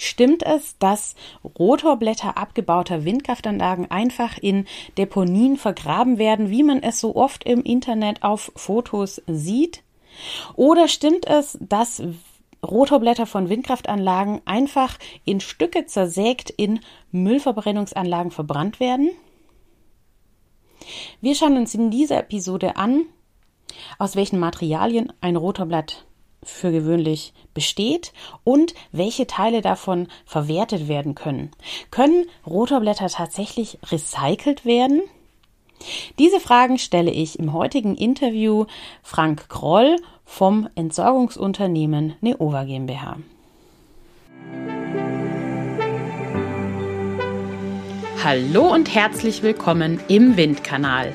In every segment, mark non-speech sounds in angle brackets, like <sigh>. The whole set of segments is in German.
Stimmt es, dass Rotorblätter abgebauter Windkraftanlagen einfach in Deponien vergraben werden, wie man es so oft im Internet auf Fotos sieht? Oder stimmt es, dass Rotorblätter von Windkraftanlagen einfach in Stücke zersägt in Müllverbrennungsanlagen verbrannt werden? Wir schauen uns in dieser Episode an, aus welchen Materialien ein Rotorblatt für gewöhnlich besteht und welche Teile davon verwertet werden können. Können Rotorblätter tatsächlich recycelt werden? Diese Fragen stelle ich im heutigen Interview Frank Kroll vom Entsorgungsunternehmen Neova GmbH. Hallo und herzlich willkommen im Windkanal,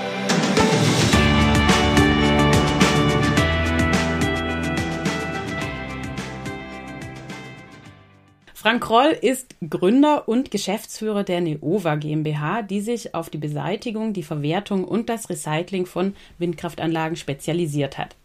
Frank Kroll ist Gründer und Geschäftsführer der Neova GmbH, die sich auf die Beseitigung, die Verwertung und das Recycling von Windkraftanlagen spezialisiert hat.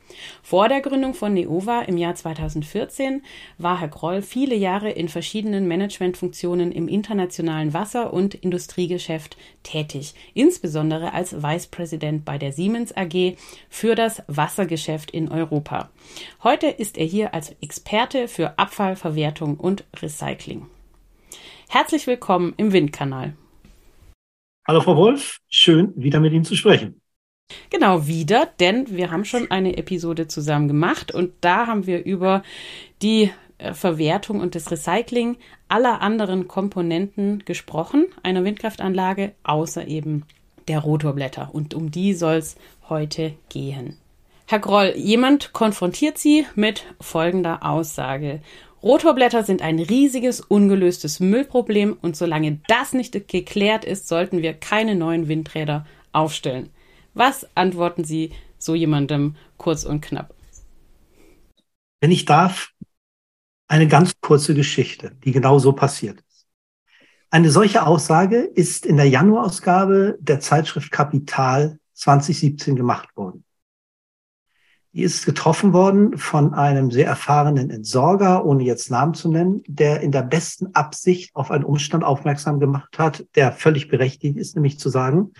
Vor der Gründung von Neova im Jahr 2014 war Herr Kroll viele Jahre in verschiedenen Managementfunktionen im internationalen Wasser- und Industriegeschäft tätig, insbesondere als Vice President bei der Siemens AG für das Wassergeschäft in Europa. Heute ist er hier als Experte für Abfallverwertung und Recycling. Herzlich willkommen im Windkanal. Hallo Frau Wolf, schön wieder mit Ihnen zu sprechen. Genau, wieder, denn wir haben schon eine Episode zusammen gemacht und da haben wir über die äh, Verwertung und das Recycling aller anderen Komponenten gesprochen, einer Windkraftanlage, außer eben der Rotorblätter. Und um die soll es heute gehen. Herr Groll, jemand konfrontiert Sie mit folgender Aussage. Rotorblätter sind ein riesiges, ungelöstes Müllproblem und solange das nicht geklärt ist, sollten wir keine neuen Windräder aufstellen. Was antworten Sie so jemandem kurz und knapp? Wenn ich darf, eine ganz kurze Geschichte, die genau so passiert ist. Eine solche Aussage ist in der Januarausgabe der Zeitschrift Kapital 2017 gemacht worden. Die ist getroffen worden von einem sehr erfahrenen Entsorger, ohne jetzt Namen zu nennen, der in der besten Absicht auf einen Umstand aufmerksam gemacht hat, der völlig berechtigt ist, nämlich zu sagen,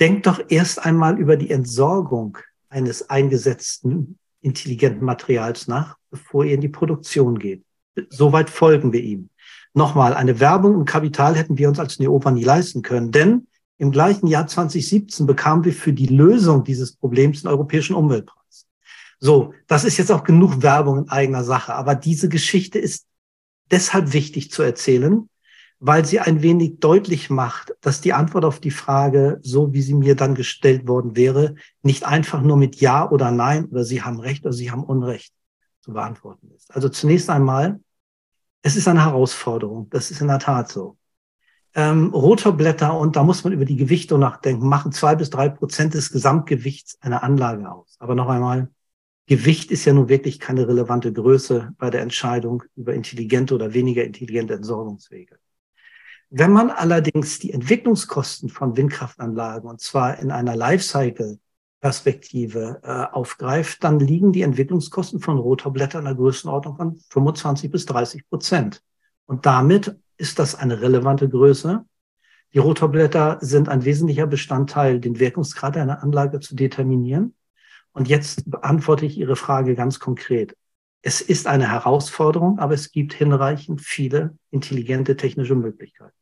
denkt doch erst einmal über die Entsorgung eines eingesetzten intelligenten Materials nach, bevor ihr in die Produktion geht. Soweit folgen wir ihm. Nochmal, eine Werbung und Kapital hätten wir uns als Neopa nie leisten können, denn im gleichen Jahr 2017 bekamen wir für die Lösung dieses Problems den Europäischen Umweltpreis. So, das ist jetzt auch genug Werbung in eigener Sache, aber diese Geschichte ist deshalb wichtig zu erzählen, weil sie ein wenig deutlich macht, dass die Antwort auf die Frage, so wie sie mir dann gestellt worden wäre, nicht einfach nur mit Ja oder Nein oder Sie haben Recht oder Sie haben Unrecht zu beantworten ist. Also zunächst einmal, es ist eine Herausforderung. Das ist in der Tat so. Ähm, Rotorblätter, und da muss man über die Gewichtung nachdenken, machen zwei bis drei Prozent des Gesamtgewichts einer Anlage aus. Aber noch einmal, Gewicht ist ja nun wirklich keine relevante Größe bei der Entscheidung über intelligente oder weniger intelligente Entsorgungswege. Wenn man allerdings die Entwicklungskosten von Windkraftanlagen, und zwar in einer Lifecycle-Perspektive äh, aufgreift, dann liegen die Entwicklungskosten von Rotorblättern in der Größenordnung von 25 bis 30 Prozent. Und damit ist das eine relevante Größe. Die Rotorblätter sind ein wesentlicher Bestandteil, den Wirkungsgrad einer Anlage zu determinieren. Und jetzt beantworte ich Ihre Frage ganz konkret. Es ist eine Herausforderung, aber es gibt hinreichend viele intelligente technische Möglichkeiten.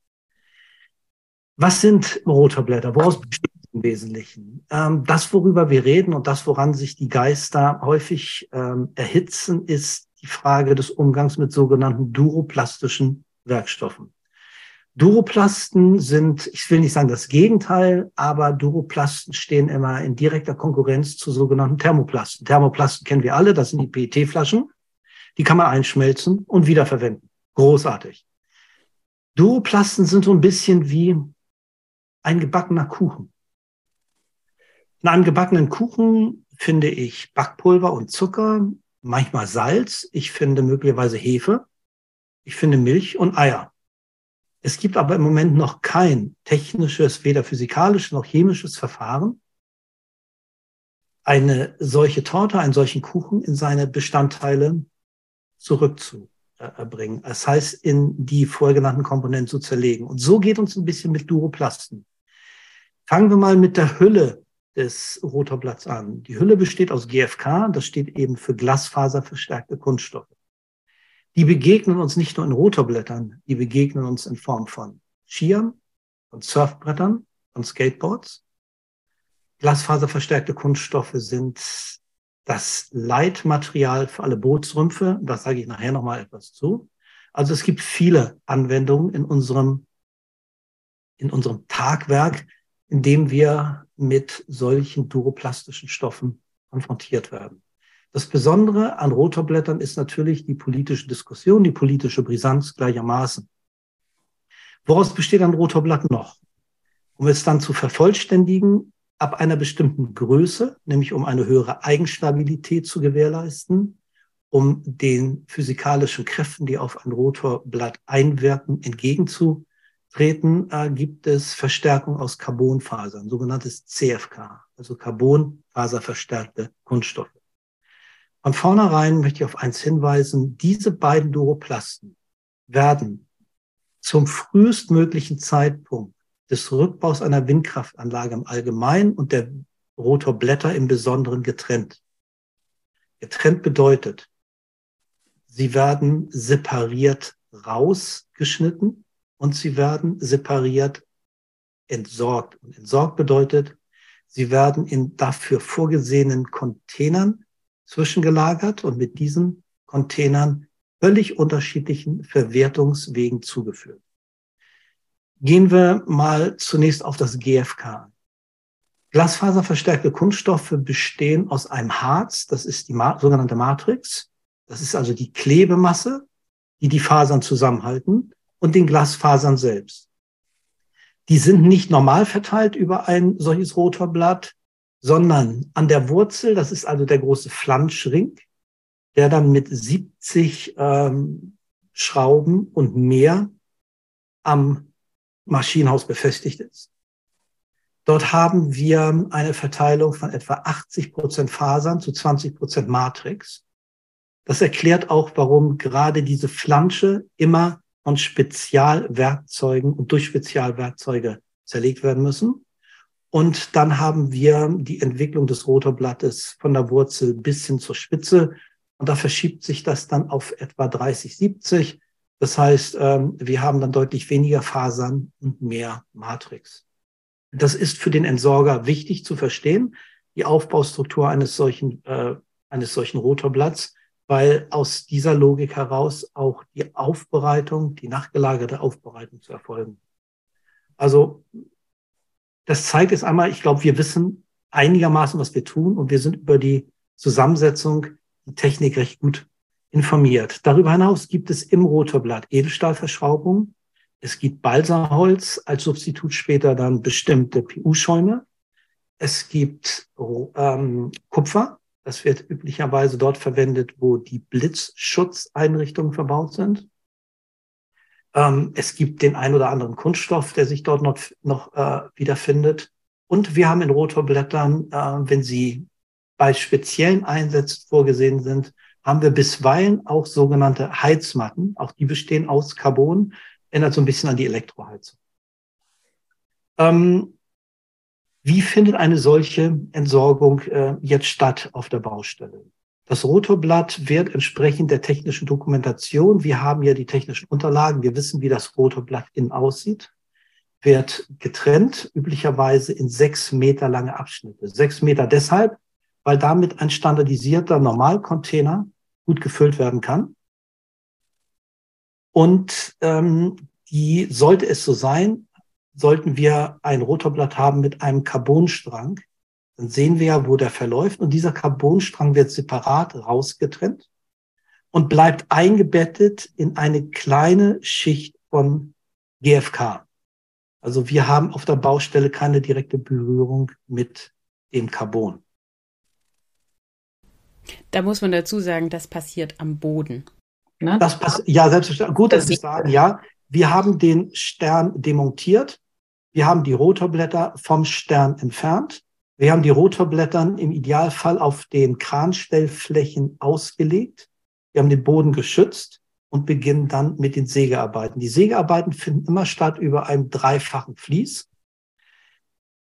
Was sind Rotorblätter? Woraus besteht es im Wesentlichen? Ähm, das, worüber wir reden und das, woran sich die Geister häufig ähm, erhitzen, ist die Frage des Umgangs mit sogenannten duroplastischen Werkstoffen. Duroplasten sind, ich will nicht sagen das Gegenteil, aber Duroplasten stehen immer in direkter Konkurrenz zu sogenannten Thermoplasten. Thermoplasten kennen wir alle, das sind die PET-Flaschen. Die kann man einschmelzen und wiederverwenden. Großartig. Duroplasten sind so ein bisschen wie ein gebackener Kuchen. In einem gebackenen Kuchen finde ich Backpulver und Zucker, manchmal Salz, ich finde möglicherweise Hefe, ich finde Milch und Eier. Es gibt aber im Moment noch kein technisches, weder physikalisches noch chemisches Verfahren, eine solche Torte, einen solchen Kuchen in seine Bestandteile zurückzubringen. Das heißt, in die vorgenannten Komponenten zu zerlegen. Und so geht uns ein bisschen mit Duroplasten. Fangen wir mal mit der Hülle des Rotorblatts an. Die Hülle besteht aus GFK, das steht eben für glasfaserverstärkte Kunststoffe. Die begegnen uns nicht nur in Rotorblättern, die begegnen uns in Form von Skiern, von Surfbrettern, von Skateboards. Glasfaserverstärkte Kunststoffe sind das Leitmaterial für alle Bootsrümpfe. Da sage ich nachher nochmal etwas zu. Also es gibt viele Anwendungen in unserem, in unserem Tagwerk, in dem wir mit solchen duroplastischen Stoffen konfrontiert werden. Das Besondere an Rotorblättern ist natürlich die politische Diskussion, die politische Brisanz gleichermaßen. Woraus besteht ein Rotorblatt noch? Um es dann zu vervollständigen, ab einer bestimmten Größe, nämlich um eine höhere Eigenstabilität zu gewährleisten, um den physikalischen Kräften, die auf ein Rotorblatt einwirken, entgegenzutreten, äh, gibt es Verstärkung aus Carbonfasern, sogenanntes CFK, also Carbonfaserverstärkte Kunststoffe. Von vornherein möchte ich auf eins hinweisen, diese beiden Duroplasten werden zum frühestmöglichen Zeitpunkt des Rückbaus einer Windkraftanlage im Allgemeinen und der Rotorblätter im Besonderen getrennt. Getrennt bedeutet, sie werden separiert rausgeschnitten und sie werden separiert entsorgt. Und entsorgt bedeutet, sie werden in dafür vorgesehenen Containern zwischengelagert und mit diesen Containern völlig unterschiedlichen Verwertungswegen zugeführt. Gehen wir mal zunächst auf das GFK. Glasfaserverstärkte Kunststoffe bestehen aus einem Harz, das ist die sogenannte Matrix. Das ist also die Klebemasse, die die Fasern zusammenhalten und den Glasfasern selbst. Die sind nicht normal verteilt über ein solches Rotorblatt, sondern an der Wurzel, das ist also der große Flanschring, der dann mit 70 ähm, Schrauben und mehr am Maschinenhaus befestigt ist. Dort haben wir eine Verteilung von etwa 80 Prozent Fasern zu 20 Prozent Matrix. Das erklärt auch, warum gerade diese Flansche immer von Spezialwerkzeugen und durch Spezialwerkzeuge zerlegt werden müssen. Und dann haben wir die Entwicklung des Rotorblattes von der Wurzel bis hin zur Spitze. Und da verschiebt sich das dann auf etwa 30, 70. Das heißt, ähm, wir haben dann deutlich weniger Fasern und mehr Matrix. Das ist für den Entsorger wichtig zu verstehen, die Aufbaustruktur eines solchen, äh, eines solchen Rotorblatts, weil aus dieser Logik heraus auch die Aufbereitung, die nachgelagerte Aufbereitung zu erfolgen. Also das zeigt es einmal, ich glaube, wir wissen einigermaßen, was wir tun und wir sind über die Zusammensetzung, die Technik recht gut informiert. Darüber hinaus gibt es im Rotorblatt Edelstahlverschraubung. Es gibt Balsaholz als Substitut später dann bestimmte PU-Schäume. Es gibt ähm, Kupfer. Das wird üblicherweise dort verwendet, wo die Blitzschutzeinrichtungen verbaut sind. Ähm, es gibt den ein oder anderen Kunststoff, der sich dort noch, noch äh, wiederfindet. Und wir haben in Rotorblättern, äh, wenn sie bei speziellen Einsätzen vorgesehen sind, haben wir bisweilen auch sogenannte Heizmatten. Auch die bestehen aus Carbon, erinnert so ein bisschen an die Elektroheizung. Ähm, wie findet eine solche Entsorgung äh, jetzt statt auf der Baustelle? Das Rotorblatt wird entsprechend der technischen Dokumentation, wir haben ja die technischen Unterlagen, wir wissen, wie das Rotorblatt innen aussieht, wird getrennt, üblicherweise in sechs Meter lange Abschnitte. Sechs Meter deshalb, weil damit ein standardisierter Normalcontainer gut gefüllt werden kann. Und ähm, die sollte es so sein, sollten wir ein Rotorblatt haben mit einem Carbonstrang, dann sehen wir ja, wo der verläuft. Und dieser Carbonstrang wird separat rausgetrennt und bleibt eingebettet in eine kleine Schicht von GFK. Also wir haben auf der Baustelle keine direkte Berührung mit dem Carbon. Da muss man dazu sagen, das passiert am Boden. Ne? Das pass ja, selbstverständlich. Gut, dass Sie sagen, ja. Wir haben den Stern demontiert. Wir haben die Rotorblätter vom Stern entfernt. Wir haben die Rotorblätter im Idealfall auf den Kranstellflächen ausgelegt. Wir haben den Boden geschützt und beginnen dann mit den Sägearbeiten. Die Sägearbeiten finden immer statt über einem dreifachen Fließ.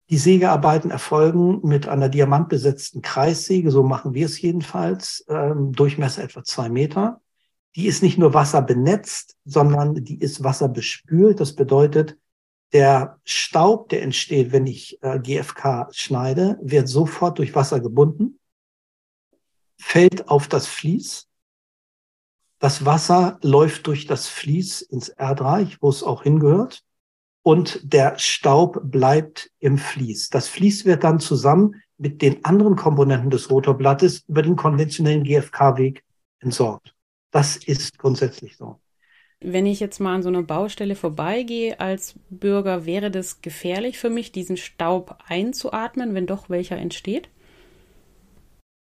Die Sägearbeiten erfolgen mit einer diamantbesetzten Kreissäge, so machen wir es jedenfalls, ähm, Durchmesser etwa zwei Meter. Die ist nicht nur wasserbenetzt, sondern die ist wasserbespült. Das bedeutet, der Staub, der entsteht, wenn ich äh, GFK schneide, wird sofort durch Wasser gebunden, fällt auf das Vlies. Das Wasser läuft durch das Vlies ins Erdreich, wo es auch hingehört und der Staub bleibt im Vlies. Das Vlies wird dann zusammen mit den anderen Komponenten des Rotorblattes über den konventionellen GFK-Weg entsorgt. Das ist grundsätzlich so. Wenn ich jetzt mal an so einer Baustelle vorbeigehe als Bürger, wäre das gefährlich für mich, diesen Staub einzuatmen, wenn doch welcher entsteht?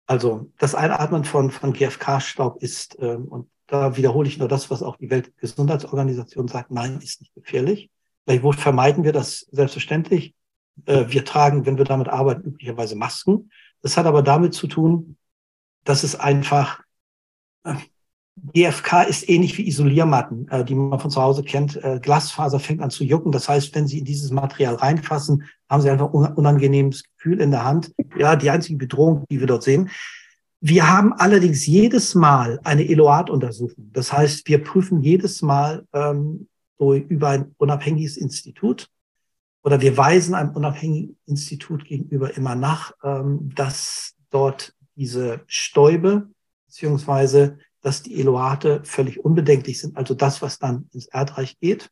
Also das Einatmen von, von GFK-Staub ist, ähm, und da wiederhole ich nur das, was auch die Weltgesundheitsorganisation sagt, nein, ist nicht gefährlich. Gleichwohl vermeiden wir das selbstverständlich. Äh, wir tragen, wenn wir damit arbeiten, üblicherweise Masken. Das hat aber damit zu tun, dass es einfach, äh, GFK ist ähnlich wie Isoliermatten, äh, die man von zu Hause kennt. Glasfaser fängt an zu jucken. Das heißt, wenn Sie in dieses Material reinfassen, haben Sie einfach ein unangenehmes Gefühl in der Hand. Ja, die einzige Bedrohung, die wir dort sehen. Wir haben allerdings jedes Mal eine Eloat-Untersuchung. Das heißt, wir prüfen jedes Mal, ähm, so über ein unabhängiges Institut oder wir weisen einem unabhängigen Institut gegenüber immer nach, ähm, dass dort diese Stäube beziehungsweise dass die Eloate völlig unbedenklich sind, also das, was dann ins Erdreich geht.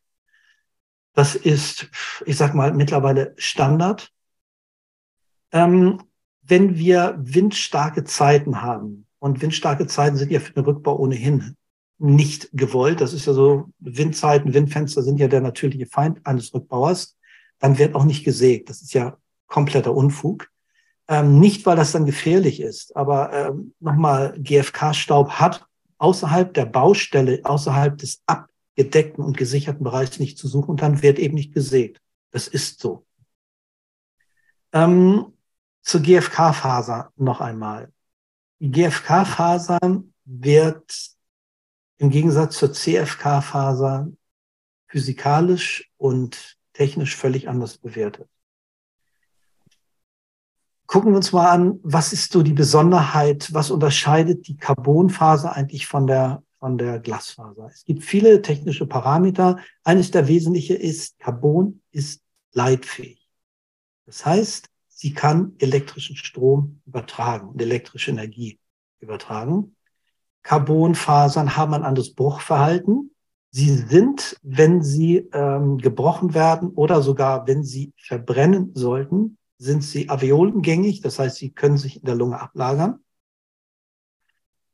Das ist, ich sag mal, mittlerweile Standard. Ähm, wenn wir windstarke Zeiten haben, und windstarke Zeiten sind ja für den Rückbau ohnehin nicht gewollt. Das ist ja so, Windzeiten, Windfenster sind ja der natürliche Feind eines Rückbauers. Dann wird auch nicht gesägt. Das ist ja kompletter Unfug. Ähm, nicht, weil das dann gefährlich ist, aber ähm, nochmal, GFK-Staub hat außerhalb der Baustelle, außerhalb des abgedeckten und gesicherten Bereichs nicht zu suchen und dann wird eben nicht gesägt. Das ist so. Ähm, zur GFK-Faser noch einmal. Die GFK-Faser wird im Gegensatz zur CFK-Faser physikalisch und technisch völlig anders bewertet. Gucken wir uns mal an, was ist so die Besonderheit, was unterscheidet die Carbonfaser eigentlich von der, von der Glasfaser? Es gibt viele technische Parameter. Eines der wesentlichen ist, Carbon ist leitfähig. Das heißt, sie kann elektrischen Strom übertragen und elektrische Energie übertragen. Carbonfasern haben ein anderes Bruchverhalten. Sie sind, wenn sie ähm, gebrochen werden oder sogar wenn sie verbrennen sollten, sind sie alveolengängig, das heißt, sie können sich in der Lunge ablagern.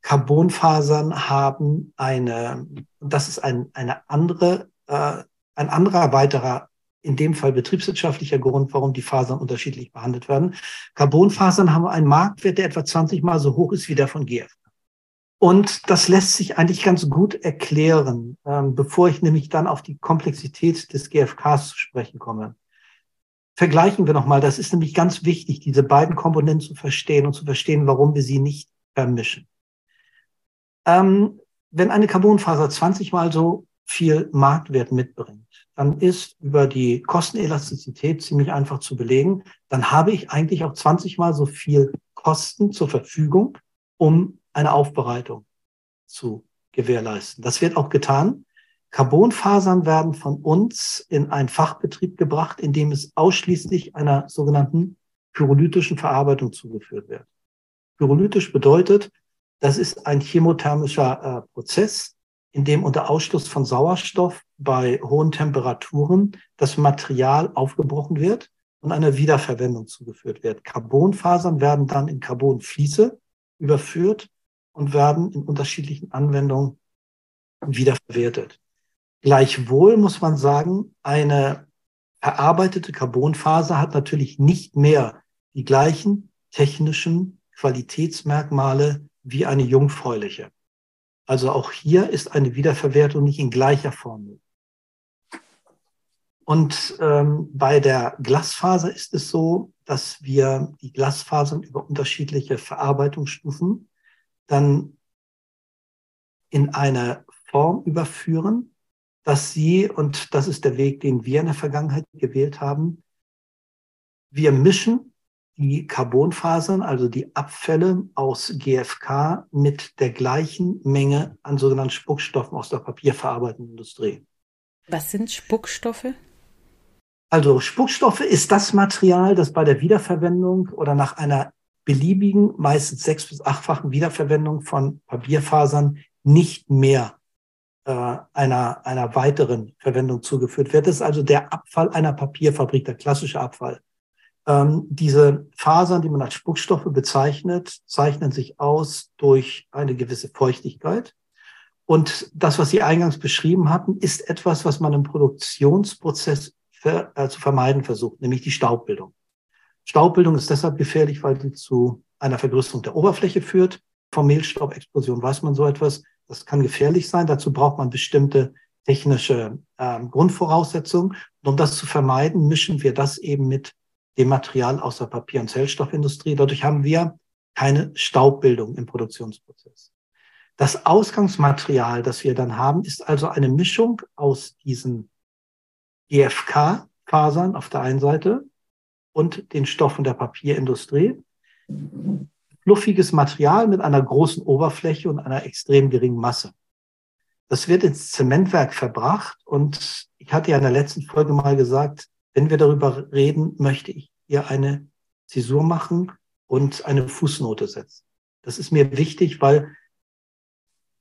Carbonfasern haben eine, das ist ein, eine andere, äh, ein anderer weiterer, in dem Fall betriebswirtschaftlicher Grund, warum die Fasern unterschiedlich behandelt werden. Carbonfasern haben einen Marktwert, der etwa 20 mal so hoch ist wie der von GF. Und das lässt sich eigentlich ganz gut erklären, ähm, bevor ich nämlich dann auf die Komplexität des GFKs zu sprechen komme. Vergleichen wir nochmal, das ist nämlich ganz wichtig, diese beiden Komponenten zu verstehen und zu verstehen, warum wir sie nicht vermischen. Ähm, wenn eine Carbonfaser 20 mal so viel Marktwert mitbringt, dann ist über die Kostenelastizität ziemlich einfach zu belegen. Dann habe ich eigentlich auch 20 mal so viel Kosten zur Verfügung, um eine Aufbereitung zu gewährleisten. Das wird auch getan. Carbonfasern werden von uns in einen Fachbetrieb gebracht, in dem es ausschließlich einer sogenannten pyrolytischen Verarbeitung zugeführt wird. Pyrolytisch bedeutet, das ist ein chemothermischer äh, Prozess, in dem unter Ausschluss von Sauerstoff bei hohen Temperaturen das Material aufgebrochen wird und einer Wiederverwendung zugeführt wird. Carbonfasern werden dann in Carbonfließe überführt und werden in unterschiedlichen Anwendungen wiederverwertet. Gleichwohl muss man sagen, eine verarbeitete Carbonfaser hat natürlich nicht mehr die gleichen technischen Qualitätsmerkmale wie eine jungfräuliche. Also auch hier ist eine Wiederverwertung nicht in gleicher Form. Und ähm, bei der Glasfaser ist es so, dass wir die Glasfasern über unterschiedliche Verarbeitungsstufen dann in eine Form überführen, dass sie, und das ist der Weg, den wir in der Vergangenheit gewählt haben, wir mischen die Carbonfasern, also die Abfälle aus GFK, mit der gleichen Menge an sogenannten Spuckstoffen aus der papierverarbeitenden Industrie. Was sind Spuckstoffe? Also Spuckstoffe ist das Material, das bei der Wiederverwendung oder nach einer beliebigen, meistens sechs- bis achtfachen Wiederverwendung von Papierfasern nicht mehr äh, einer, einer weiteren Verwendung zugeführt wird. Das ist also der Abfall einer Papierfabrik, der klassische Abfall. Ähm, diese Fasern, die man als Spuckstoffe bezeichnet, zeichnen sich aus durch eine gewisse Feuchtigkeit. Und das, was Sie eingangs beschrieben hatten, ist etwas, was man im Produktionsprozess ver, äh, zu vermeiden versucht, nämlich die Staubbildung. Staubbildung ist deshalb gefährlich, weil sie zu einer Vergrößerung der Oberfläche führt. Von Mehlstaubexplosion weiß man so etwas. Das kann gefährlich sein. Dazu braucht man bestimmte technische äh, Grundvoraussetzungen. Und um das zu vermeiden, mischen wir das eben mit dem Material aus der Papier- und Zellstoffindustrie. Dadurch haben wir keine Staubbildung im Produktionsprozess. Das Ausgangsmaterial, das wir dann haben, ist also eine Mischung aus diesen GFK-Fasern auf der einen Seite und den Stoffen der Papierindustrie. Fluffiges Material mit einer großen Oberfläche und einer extrem geringen Masse. Das wird ins Zementwerk verbracht und ich hatte ja in der letzten Folge mal gesagt, wenn wir darüber reden, möchte ich hier eine Zäsur machen und eine Fußnote setzen. Das ist mir wichtig, weil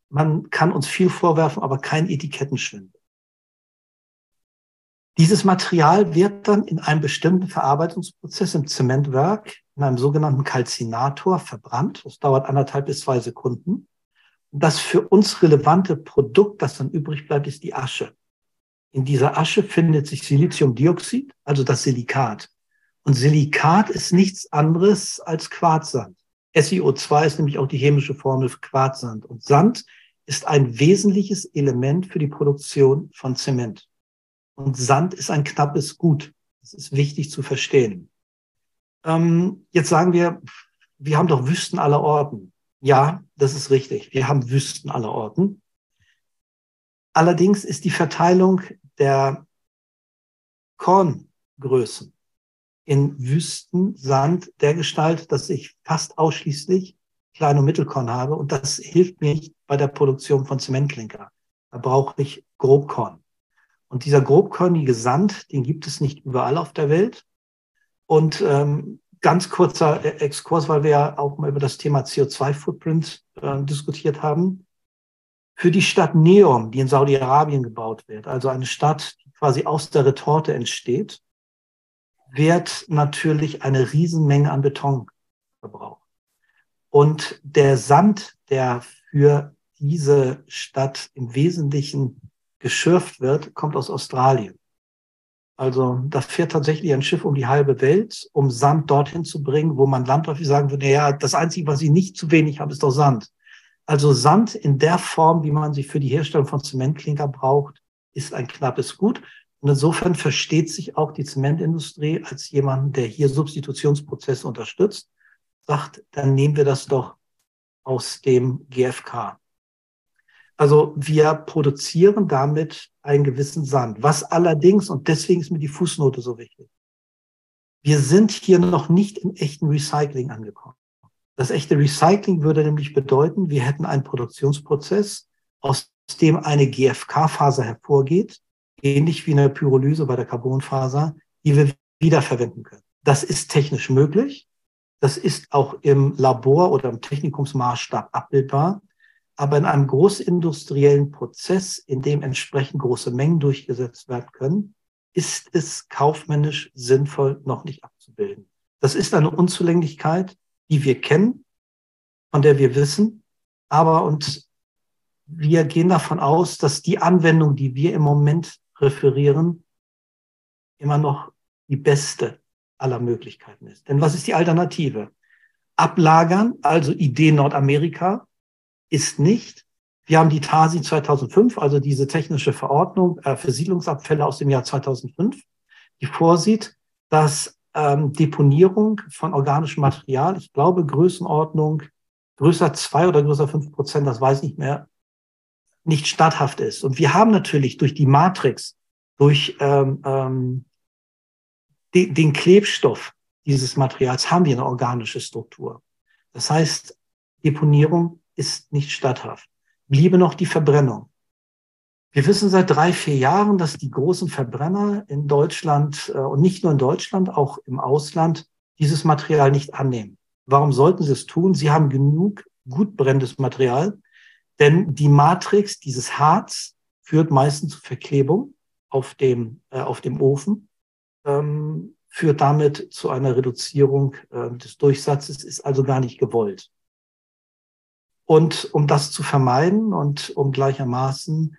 man kann uns viel vorwerfen, aber kein Etikettenschwindel. Dieses Material wird dann in einem bestimmten Verarbeitungsprozess im Zementwerk in einem sogenannten Kalzinator verbrannt. Das dauert anderthalb bis zwei Sekunden. Und das für uns relevante Produkt, das dann übrig bleibt, ist die Asche. In dieser Asche findet sich Siliziumdioxid, also das Silikat. Und Silikat ist nichts anderes als Quarzsand. SiO2 ist nämlich auch die chemische Formel für Quarzsand. Und Sand ist ein wesentliches Element für die Produktion von Zement. Und Sand ist ein knappes Gut. Das ist wichtig zu verstehen. Ähm, jetzt sagen wir, wir haben doch Wüsten aller Orten. Ja, das ist richtig. Wir haben Wüsten aller Orten. Allerdings ist die Verteilung der Korngrößen in Wüsten Sand der Gestalt, dass ich fast ausschließlich Klein- und Mittelkorn habe. Und das hilft mir nicht bei der Produktion von Zementklinker. Da brauche ich Grobkorn. Und dieser grobkörnige Sand, den gibt es nicht überall auf der Welt. Und ähm, ganz kurzer e- Exkurs, weil wir ja auch mal über das Thema CO2-Footprint äh, diskutiert haben. Für die Stadt Neom, die in Saudi-Arabien gebaut wird, also eine Stadt, die quasi aus der Retorte entsteht, wird natürlich eine Riesenmenge an Beton verbraucht. Und der Sand, der für diese Stadt im Wesentlichen geschürft wird, kommt aus Australien. Also da fährt tatsächlich ein Schiff um die halbe Welt, um Sand dorthin zu bringen, wo man landläufig sagen würde, ja, das Einzige, was ich nicht zu wenig habe, ist doch Sand. Also Sand in der Form, wie man sie für die Herstellung von Zementklinker braucht, ist ein knappes Gut. Und insofern versteht sich auch die Zementindustrie als jemand, der hier Substitutionsprozesse unterstützt, sagt, dann nehmen wir das doch aus dem GFK. Also wir produzieren damit einen gewissen Sand. Was allerdings, und deswegen ist mir die Fußnote so wichtig, wir sind hier noch nicht im echten Recycling angekommen. Das echte Recycling würde nämlich bedeuten, wir hätten einen Produktionsprozess, aus dem eine GFK-Faser hervorgeht, ähnlich wie eine Pyrolyse bei der Carbonfaser, die wir wiederverwenden können. Das ist technisch möglich. Das ist auch im Labor oder im Technikumsmaßstab abbildbar. Aber in einem großindustriellen Prozess, in dem entsprechend große Mengen durchgesetzt werden können, ist es kaufmännisch sinnvoll noch nicht abzubilden. Das ist eine Unzulänglichkeit, die wir kennen, von der wir wissen, aber und wir gehen davon aus, dass die Anwendung, die wir im Moment referieren, immer noch die beste aller Möglichkeiten ist. Denn was ist die Alternative? Ablagern, also Idee Nordamerika, ist nicht. Wir haben die TASI 2005, also diese technische Verordnung äh, für Siedlungsabfälle aus dem Jahr 2005, die vorsieht, dass ähm, Deponierung von organischem Material, ich glaube Größenordnung größer zwei oder größer fünf Prozent, das weiß ich nicht mehr, nicht statthaft ist. Und wir haben natürlich durch die Matrix, durch ähm, ähm, de, den Klebstoff dieses Materials, haben wir eine organische Struktur. Das heißt, Deponierung ist nicht statthaft. Bliebe noch die Verbrennung. Wir wissen seit drei, vier Jahren, dass die großen Verbrenner in Deutschland äh, und nicht nur in Deutschland, auch im Ausland dieses Material nicht annehmen. Warum sollten sie es tun? Sie haben genug gut brennendes Material, denn die Matrix, dieses Harz, führt meistens zu Verklebung auf dem, äh, auf dem Ofen, ähm, führt damit zu einer Reduzierung äh, des Durchsatzes, ist also gar nicht gewollt. Und um das zu vermeiden und um gleichermaßen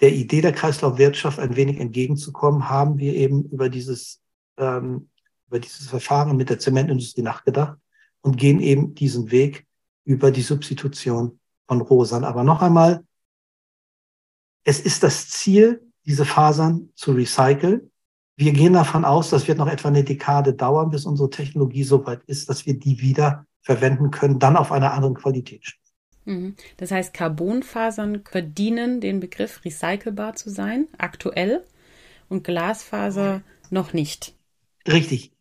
der Idee der Kreislaufwirtschaft ein wenig entgegenzukommen, haben wir eben über dieses, ähm, über dieses Verfahren mit der Zementindustrie nachgedacht und gehen eben diesen Weg über die Substitution von Rosern. Aber noch einmal, es ist das Ziel, diese Fasern zu recyceln. Wir gehen davon aus, das wird noch etwa eine Dekade dauern, bis unsere Technologie so weit ist, dass wir die wieder verwenden können, dann auf einer anderen Qualität. Mhm. Das heißt, Carbonfasern verdienen den Begriff recycelbar zu sein, aktuell, und Glasfaser noch nicht. Richtig.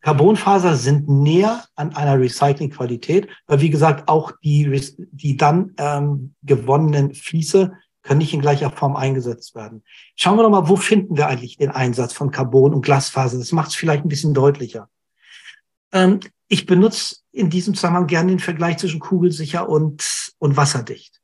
Carbonfaser sind näher an einer Recyclingqualität, weil wie gesagt auch die, die dann ähm, gewonnenen Fließe können nicht in gleicher Form eingesetzt werden. Schauen wir doch mal, wo finden wir eigentlich den Einsatz von Carbon und Glasfaser? Das macht es vielleicht ein bisschen deutlicher. Ähm, ich benutze in diesem Zusammenhang gerne den Vergleich zwischen kugelsicher und, und wasserdicht.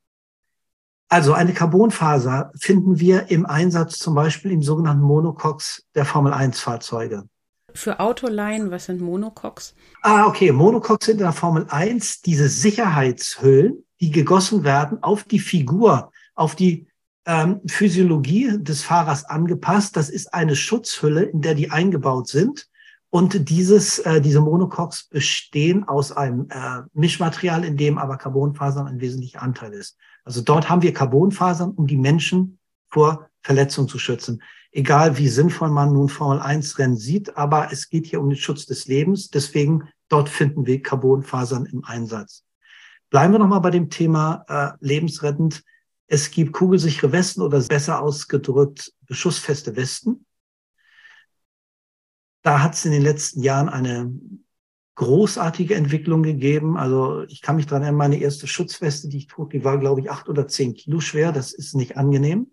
Also eine Carbonfaser finden wir im Einsatz zum Beispiel im sogenannten Monocoques der Formel 1 Fahrzeuge. Für Autoleihen, was sind Monocoques? Ah, okay. Monocoques sind in der Formel 1 diese Sicherheitshüllen, die gegossen werden auf die Figur, auf die ähm, Physiologie des Fahrers angepasst. Das ist eine Schutzhülle, in der die eingebaut sind. Und dieses, äh, diese Monocoques bestehen aus einem äh, Mischmaterial, in dem aber Carbonfasern ein wesentlicher Anteil ist. Also dort haben wir Carbonfasern, um die Menschen vor Verletzungen zu schützen. Egal wie sinnvoll man nun Formel 1 Rennen sieht, aber es geht hier um den Schutz des Lebens. Deswegen dort finden wir Carbonfasern im Einsatz. Bleiben wir nochmal bei dem Thema äh, lebensrettend. Es gibt kugelsichere Westen oder besser ausgedrückt beschussfeste Westen. Da hat es in den letzten Jahren eine großartige Entwicklung gegeben. Also ich kann mich dran erinnern, meine erste Schutzweste, die ich trug, die war, glaube ich, acht oder zehn Kilo schwer. Das ist nicht angenehm.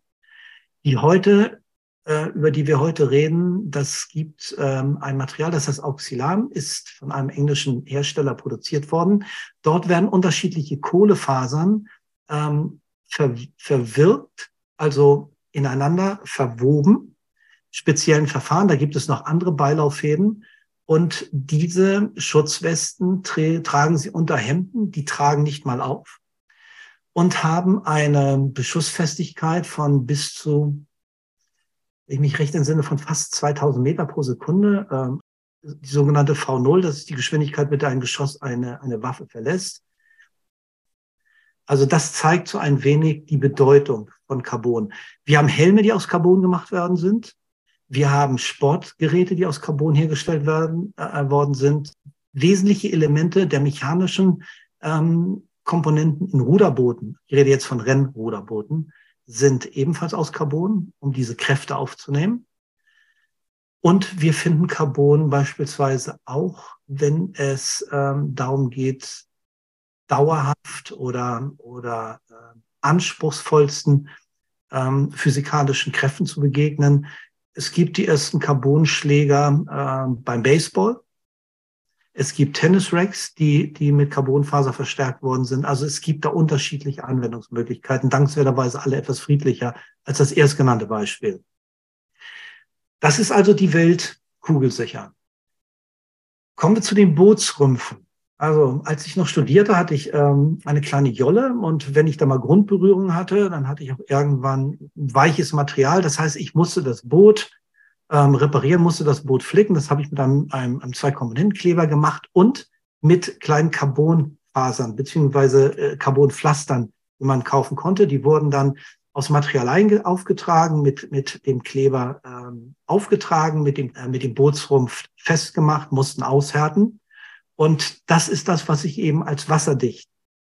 Die heute, äh, über die wir heute reden, das gibt ähm, ein Material, das heißt Auxylan, ist von einem englischen Hersteller produziert worden. Dort werden unterschiedliche Kohlefasern ähm, ver verwirkt, also ineinander verwoben speziellen Verfahren. Da gibt es noch andere Beilauffäden. Und diese Schutzwesten tra tragen sie unter Hemden, die tragen nicht mal auf und haben eine Beschussfestigkeit von bis zu, ich mich recht entsinne, von fast 2000 Meter pro Sekunde. Ähm, die sogenannte V0, das ist die Geschwindigkeit, mit der ein Geschoss eine, eine Waffe verlässt. Also das zeigt so ein wenig die Bedeutung von Carbon. Wir haben Helme, die aus Carbon gemacht werden sind. Wir haben Sportgeräte, die aus Carbon hergestellt werden, äh, worden sind. Wesentliche Elemente der mechanischen ähm, Komponenten in Ruderbooten, ich rede jetzt von Rennruderbooten, sind ebenfalls aus Carbon, um diese Kräfte aufzunehmen. Und wir finden Carbon beispielsweise auch, wenn es ähm, darum geht, dauerhaft oder, oder äh, anspruchsvollsten ähm, physikalischen Kräften zu begegnen. Es gibt die ersten Carbonschläger äh, beim Baseball. Es gibt Tennisracks, die, die mit Carbonfaser verstärkt worden sind. Also es gibt da unterschiedliche Anwendungsmöglichkeiten, dankenswerterweise alle etwas friedlicher als das erstgenannte Beispiel. Das ist also die Welt kugelsicher. Kommen wir zu den Bootsrümpfen. Also als ich noch studierte, hatte ich ähm, eine kleine Jolle und wenn ich da mal Grundberührung hatte, dann hatte ich auch irgendwann weiches Material. Das heißt, ich musste das Boot ähm, reparieren, musste das Boot flicken. Das habe ich mit einem, einem, einem Zwei-Komponenten-Kleber gemacht und mit kleinen Carbonfasern beziehungsweise äh, Carbonpflastern, die man kaufen konnte. Die wurden dann aus Material aufgetragen, mit, mit dem Kleber ähm, aufgetragen, mit dem, äh, mit dem Bootsrumpf festgemacht, mussten aushärten. Und das ist das, was ich eben als wasserdicht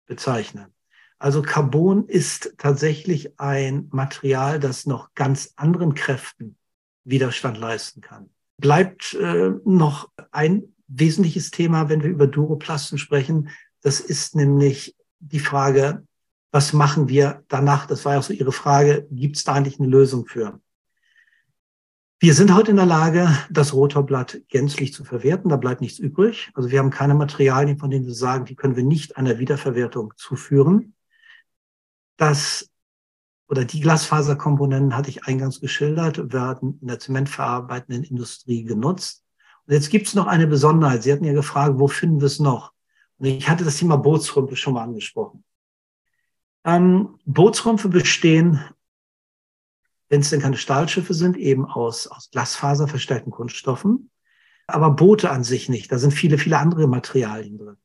bezeichne. Also Carbon ist tatsächlich ein Material, das noch ganz anderen Kräften Widerstand leisten kann. Bleibt äh, noch ein wesentliches Thema, wenn wir über Duroplasten sprechen. Das ist nämlich die Frage, was machen wir danach? Das war ja auch so Ihre Frage. Gibt es da eigentlich eine Lösung für? Wir sind heute in der Lage, das Rotorblatt gänzlich zu verwerten. Da bleibt nichts übrig. Also wir haben keine Materialien, von denen wir sagen, die können wir nicht einer Wiederverwertung zuführen. Das oder die Glasfaserkomponenten hatte ich eingangs geschildert, werden in der zementverarbeitenden Industrie genutzt. Und jetzt gibt es noch eine Besonderheit. Sie hatten ja gefragt, wo finden wir es noch? Und ich hatte das Thema Bootsrümpfe schon mal angesprochen. Ähm, Bootsrümpfe bestehen, wenn es denn keine Stahlschiffe sind, eben aus, aus Glasfaser verstärkten Kunststoffen. Aber Boote an sich nicht. Da sind viele, viele andere Materialien drin.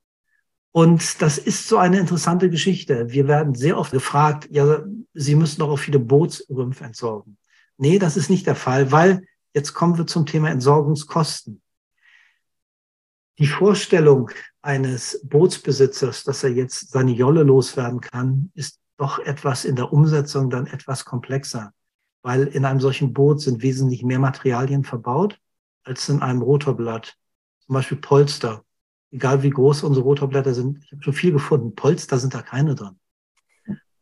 Und das ist so eine interessante Geschichte. Wir werden sehr oft gefragt, ja, Sie müssen doch auch viele Bootsrümpfe entsorgen. Nee, das ist nicht der Fall, weil jetzt kommen wir zum Thema Entsorgungskosten. Die Vorstellung eines Bootsbesitzers, dass er jetzt seine Jolle loswerden kann, ist doch etwas in der Umsetzung dann etwas komplexer, weil in einem solchen Boot sind wesentlich mehr Materialien verbaut als in einem Rotorblatt. Zum Beispiel Polster egal wie groß unsere Rotorblätter sind, ich habe schon viel gefunden, Polster sind da keine drin.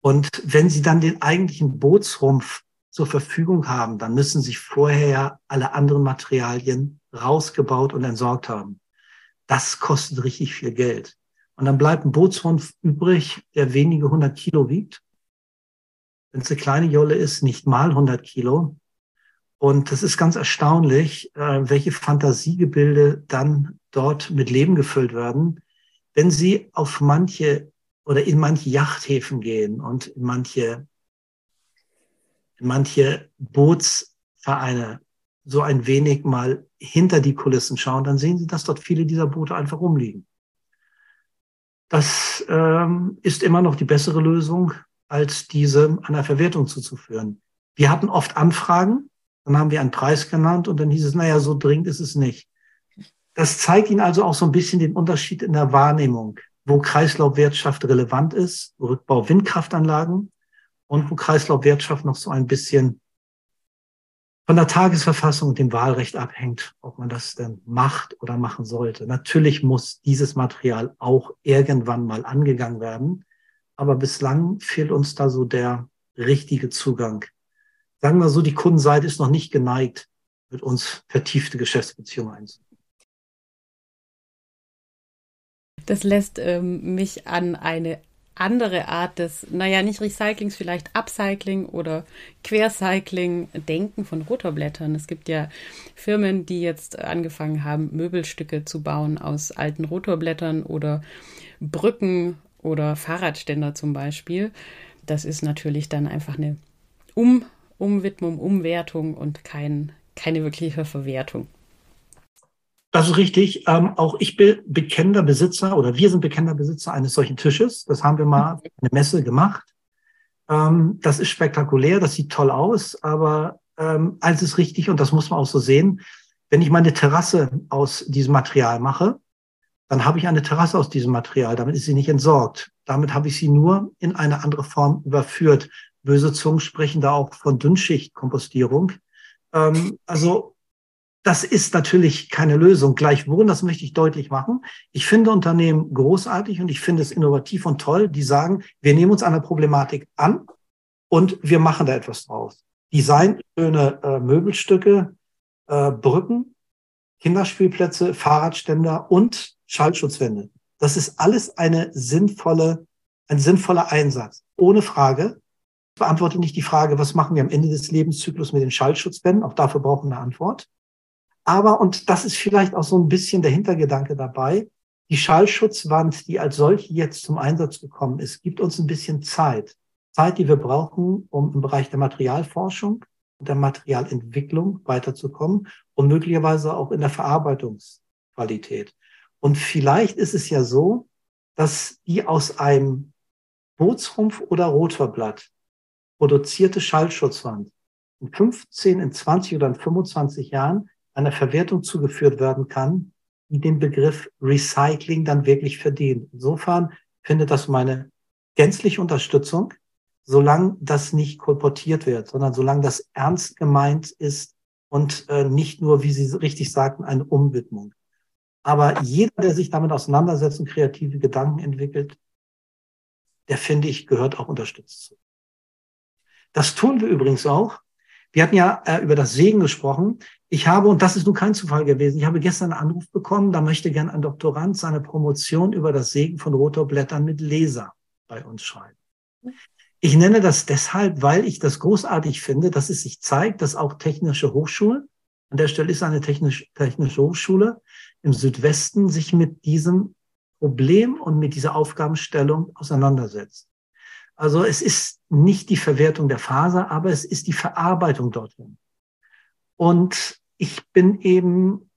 Und wenn Sie dann den eigentlichen Bootsrumpf zur Verfügung haben, dann müssen Sie vorher alle anderen Materialien rausgebaut und entsorgt haben. Das kostet richtig viel Geld. Und dann bleibt ein Bootsrumpf übrig, der wenige hundert Kilo wiegt. Wenn es eine kleine Jolle ist, nicht mal 100 Kilo. Und das ist ganz erstaunlich, äh, welche Fantasiegebilde dann dort mit Leben gefüllt werden, wenn sie auf manche oder in manche Yachthäfen gehen und in manche, in manche Bootsvereine so ein wenig mal hinter die Kulissen schauen, dann sehen sie, dass dort viele dieser Boote einfach rumliegen. Das ähm, ist immer noch die bessere Lösung, als diese einer Verwertung zuzuführen. Wir hatten oft Anfragen, dann haben wir einen Preis genannt und dann hieß es, naja, so dringend ist es nicht. Das zeigt Ihnen also auch so ein bisschen den Unterschied in der Wahrnehmung, wo Kreislaufwirtschaft relevant ist, Rückbau Windkraftanlagen und wo Kreislaufwirtschaft noch so ein bisschen von der Tagesverfassung und dem Wahlrecht abhängt, ob man das denn macht oder machen sollte. Natürlich muss dieses Material auch irgendwann mal angegangen werden, aber bislang fehlt uns da so der richtige Zugang. Sagen wir so, die Kundenseite ist noch nicht geneigt, mit uns vertiefte Geschäftsbeziehungen einzugehen. Das lässt ähm, mich an eine andere Art des, naja, nicht Recyclings, vielleicht Upcycling oder Quercycling denken von Rotorblättern. Es gibt ja Firmen, die jetzt angefangen haben, Möbelstücke zu bauen aus alten Rotorblättern oder Brücken oder Fahrradständer zum Beispiel. Das ist natürlich dann einfach eine um Umwidmung, Umwertung und kein, keine wirkliche Verwertung. Das ist richtig. Ähm, auch ich bin bekennender Besitzer oder wir sind bekennender Besitzer eines solchen Tisches. Das haben wir mal eine Messe gemacht. Ähm, das ist spektakulär, das sieht toll aus, aber ähm, eins ist richtig und das muss man auch so sehen. Wenn ich meine Terrasse aus diesem Material mache, dann habe ich eine Terrasse aus diesem Material. Damit ist sie nicht entsorgt. Damit habe ich sie nur in eine andere Form überführt. Böse Zungen sprechen da auch von Dünnschichtkompostierung. Ähm, also das ist natürlich keine Lösung. Gleichwohl, das möchte ich deutlich machen. Ich finde Unternehmen großartig und ich finde es innovativ und toll, die sagen, wir nehmen uns einer Problematik an und wir machen da etwas draus. Design, schöne äh, Möbelstücke, äh, Brücken, Kinderspielplätze, Fahrradständer und Schallschutzwände. Das ist alles eine sinnvolle, ein sinnvoller Einsatz. Ohne Frage. Ich beantworte nicht die Frage, was machen wir am Ende des Lebenszyklus mit den Schallschutzwänden? Auch dafür brauchen wir eine Antwort. Aber, und das ist vielleicht auch so ein bisschen der Hintergedanke dabei, die Schallschutzwand, die als solche jetzt zum Einsatz gekommen ist, gibt uns ein bisschen Zeit. Zeit, die wir brauchen, um im Bereich der Materialforschung und der Materialentwicklung weiterzukommen und möglicherweise auch in der Verarbeitungsqualität. Und vielleicht ist es ja so, dass die aus einem Bootsrumpf oder Rotorblatt produzierte Schallschutzwand in 15, in 20 oder in 25 Jahren einer Verwertung zugeführt werden kann, die den Begriff Recycling dann wirklich verdient. Insofern findet das meine gänzliche Unterstützung, solange das nicht kolportiert wird, sondern solange das ernst gemeint ist und äh, nicht nur, wie Sie richtig sagten, eine Umwidmung. Aber jeder, der sich damit auseinandersetzt und kreative Gedanken entwickelt, der finde ich, gehört auch unterstützt zu. Das tun wir übrigens auch. Wir hatten ja äh, über das Segen gesprochen. Ich habe, und das ist nun kein Zufall gewesen, ich habe gestern einen Anruf bekommen, da möchte gern ein Doktorand seine Promotion über das Segen von Rotorblättern mit Laser bei uns schreiben. Ich nenne das deshalb, weil ich das großartig finde, dass es sich zeigt, dass auch technische Hochschulen, an der Stelle ist eine technisch, technische Hochschule im Südwesten, sich mit diesem Problem und mit dieser Aufgabenstellung auseinandersetzt. Also es ist nicht die Verwertung der Faser, aber es ist die Verarbeitung dorthin. Und ich bin eben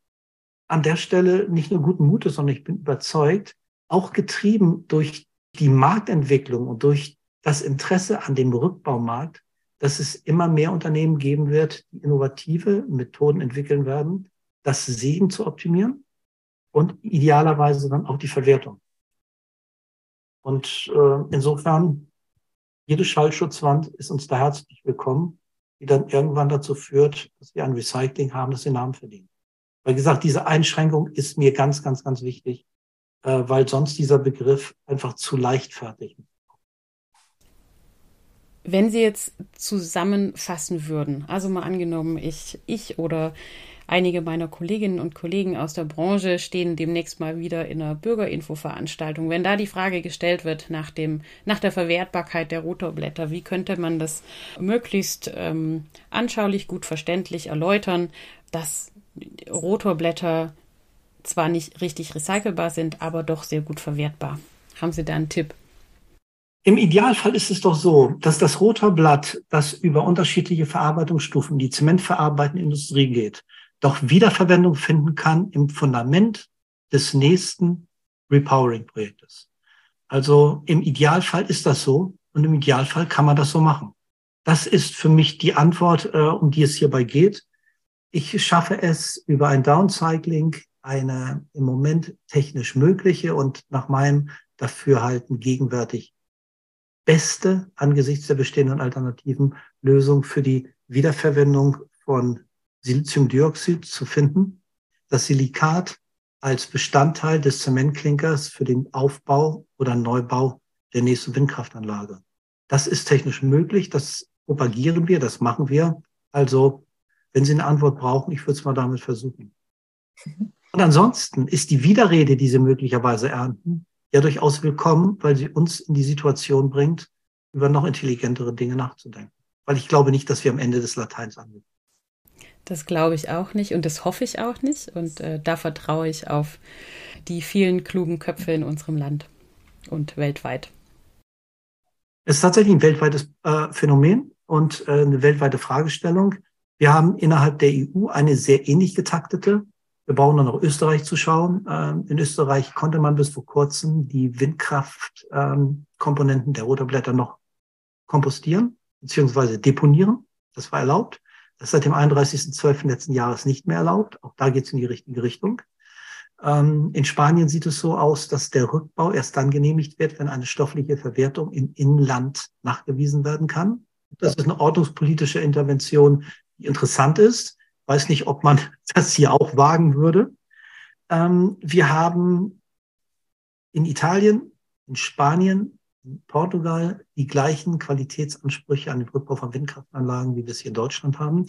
an der Stelle nicht nur guten Mutes, sondern ich bin überzeugt, auch getrieben durch die Marktentwicklung und durch das Interesse an dem Rückbaumarkt, dass es immer mehr Unternehmen geben wird, die innovative Methoden entwickeln werden, das Segen zu optimieren und idealerweise dann auch die Verwertung. Und äh, insofern, jede Schallschutzwand ist uns da herzlich willkommen, die dann irgendwann dazu führt, dass wir ein Recycling haben, das den Namen verdient. Weil gesagt, diese Einschränkung ist mir ganz, ganz, ganz wichtig, äh, weil sonst dieser Begriff einfach zu leichtfertig ist. Wenn Sie jetzt zusammenfassen würden, also mal angenommen, ich, ich oder einige meiner Kolleginnen und Kollegen aus der Branche stehen demnächst mal wieder in einer Bürgerinfo-Veranstaltung. Wenn da die Frage gestellt wird nach dem, nach der Verwertbarkeit der Rotorblätter, wie könnte man das möglichst ähm, anschaulich, gut verständlich erläutern, dass Rotorblätter zwar nicht richtig recycelbar sind, aber doch sehr gut verwertbar. Haben Sie da einen Tipp? Im Idealfall ist es doch so, dass das Rotorblatt, das über unterschiedliche Verarbeitungsstufen die zementverarbeitende Industrie geht, doch Wiederverwendung finden kann im Fundament des nächsten Repowering-Projektes. Also im Idealfall ist das so und im Idealfall kann man das so machen. Das ist für mich die Antwort, äh, um die es hierbei geht. Ich schaffe es über ein Downcycling, eine im Moment technisch mögliche und nach meinem Dafürhalten gegenwärtig beste angesichts der bestehenden alternativen Lösung für die Wiederverwendung von Siliziumdioxid zu finden. Das Silikat als Bestandteil des Zementklinkers für den Aufbau oder Neubau der nächsten Windkraftanlage. Das ist technisch möglich, das propagieren wir, das machen wir. Also, wenn Sie eine Antwort brauchen, ich würde es mal damit versuchen. <laughs> Und ansonsten ist die Widerrede, die Sie möglicherweise ernten, ja durchaus willkommen, weil sie uns in die Situation bringt, über noch intelligentere Dinge nachzudenken. Weil ich glaube nicht, dass wir am Ende des Lateins ankommen. Das glaube ich auch nicht und das hoffe ich auch nicht. Und äh, da vertraue ich auf die vielen klugen Köpfe in unserem Land und weltweit. Es ist tatsächlich ein weltweites äh, Phänomen und äh, eine weltweite Fragestellung. Wir haben innerhalb der EU eine sehr ähnlich getaktete wir brauchen nur nach Österreich zu schauen. Ähm, in Österreich konnte man bis vor kurzem die Windkraftkomponenten der Rotorblätter noch kompostieren bzw. deponieren. Das war erlaubt. Das ist seit dem 31.12. letzten Jahres nicht mehr erlaubt. Auch da geht es in die richtige Richtung. Ähm, in Spanien sieht es so aus, dass der Rückbau erst dann genehmigt wird, wenn eine stoffliche Verwertung im Inland nachgewiesen werden kann. Das ist eine ordnungspolitische Intervention, die interessant ist. Weiß nicht, ob man <laughs> das hier auch wagen würde. Ähm, wir haben in Italien, in Spanien, Portugal die gleichen Qualitätsansprüche an den Rückbau von Windkraftanlagen, wie wir es hier in Deutschland haben.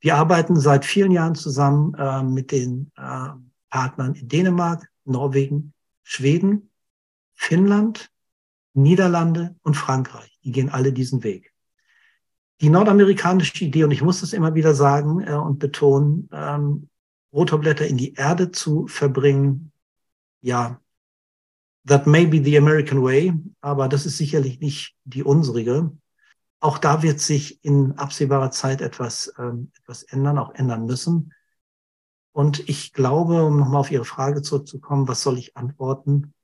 Wir arbeiten seit vielen Jahren zusammen äh, mit den äh, Partnern in Dänemark, Norwegen, Schweden, Finnland, Niederlande und Frankreich. Die gehen alle diesen Weg die nordamerikanische Idee, und ich muss das immer wieder sagen äh, und betonen, ähm, Rotorblätter in die Erde zu verbringen, ja, that may be the American way, aber das ist sicherlich nicht die unsrige. auch da wird sich in absehbarer Zeit etwas, ähm, etwas ändern, auch ändern müssen. Und ich glaube, um nochmal auf Ihre Frage zurückzukommen, was soll ich antworten?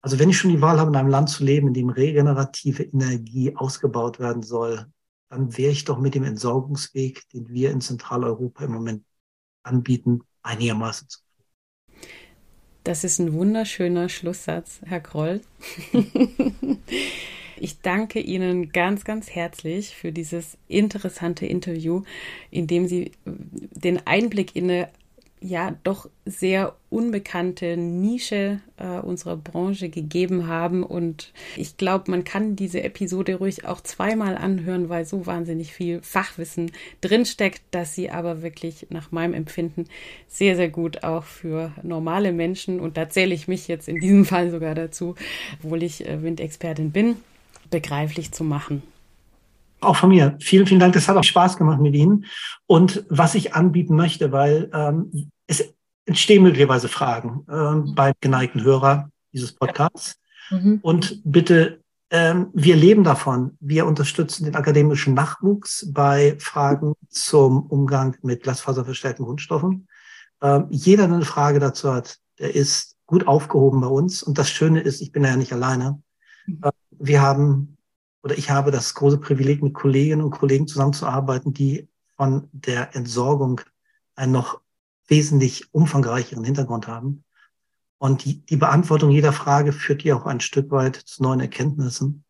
Also wenn ich schon die Wahl habe, in einem Land zu leben, in dem regenerative Energie ausgebaut werden soll, dann wäre ich doch mit dem Entsorgungsweg, den wir in Zentraleuropa im Moment anbieten, einigermaßen zufrieden. Das ist ein wunderschöner Schlusssatz, Herr Kroll. <laughs> ich danke Ihnen ganz, ganz herzlich für dieses interessante Interview, in dem Sie den Einblick in eine ja doch sehr unbekannte Nische äh, unserer Branche gegeben haben. Und ich glaube, man kann diese Episode ruhig auch zweimal anhören, weil so wahnsinnig viel Fachwissen drinsteckt, dass sie aber wirklich nach meinem Empfinden sehr, sehr gut auch für normale Menschen, und da zähle ich mich jetzt in diesem Fall sogar dazu, obwohl ich äh, Windexpertin bin, begreiflich zu machen. Auch von mir. Vielen, vielen Dank. Das hat auch Spaß gemacht mit Ihnen. Und was ich anbieten möchte, weil ähm, es entstehen möglicherweise Fragen ähm, beim geneigten Hörer dieses Podcasts. Mhm. Und bitte, ähm, wir leben davon. Wir unterstützen den akademischen Nachwuchs bei Fragen zum Umgang mit glasfaserverstärkten Grundstoffen. Ähm, jeder, der eine Frage dazu hat, der ist gut aufgehoben bei uns. Und das Schöne ist, ich bin ja nicht alleine. Mhm. Äh, wir haben oder ich habe das große Privileg, mit Kolleginnen und Kollegen zusammenzuarbeiten, die von der Entsorgung einen noch wesentlich umfangreicheren Hintergrund haben. Und die, die Beantwortung jeder Frage führt ja auch ein Stück weit zu neuen Erkenntnissen.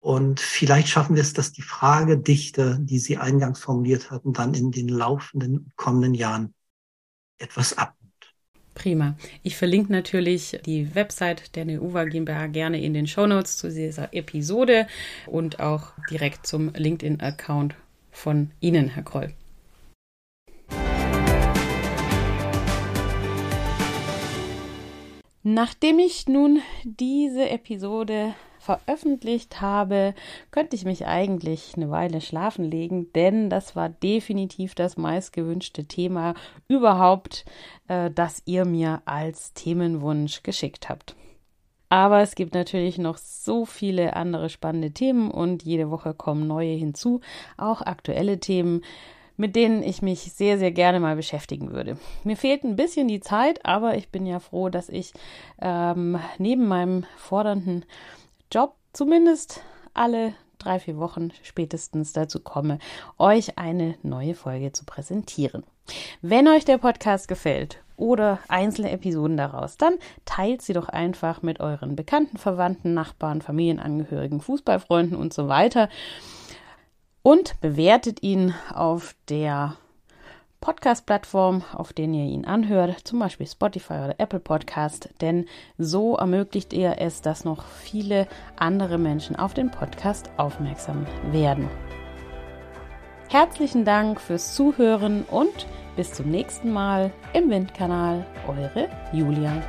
Und vielleicht schaffen wir es, dass die Fragedichte, die Sie eingangs formuliert hatten, dann in den laufenden kommenden Jahren etwas ab Prima. Ich verlinke natürlich die Website der Neuva GmbH gerne in den Shownotes zu dieser Episode und auch direkt zum LinkedIn-Account von Ihnen, Herr Kroll. Nachdem ich nun diese Episode veröffentlicht habe, könnte ich mich eigentlich eine Weile schlafen legen, denn das war definitiv das meistgewünschte Thema überhaupt, äh, das ihr mir als Themenwunsch geschickt habt. Aber es gibt natürlich noch so viele andere spannende Themen und jede Woche kommen neue hinzu, auch aktuelle Themen, mit denen ich mich sehr, sehr gerne mal beschäftigen würde. Mir fehlt ein bisschen die Zeit, aber ich bin ja froh, dass ich ähm, neben meinem fordernden Job zumindest alle drei, vier Wochen spätestens dazu komme, euch eine neue Folge zu präsentieren. Wenn euch der Podcast gefällt oder einzelne Episoden daraus, dann teilt sie doch einfach mit euren Bekannten, Verwandten, Nachbarn, Familienangehörigen, Fußballfreunden und so weiter und bewertet ihn auf der Podcast-Plattform, auf denen ihr ihn anhört, zum Beispiel Spotify oder Apple Podcast, denn so ermöglicht ihr es, dass noch viele andere Menschen auf den Podcast aufmerksam werden. Herzlichen Dank fürs Zuhören und bis zum nächsten Mal im Windkanal, eure Julia.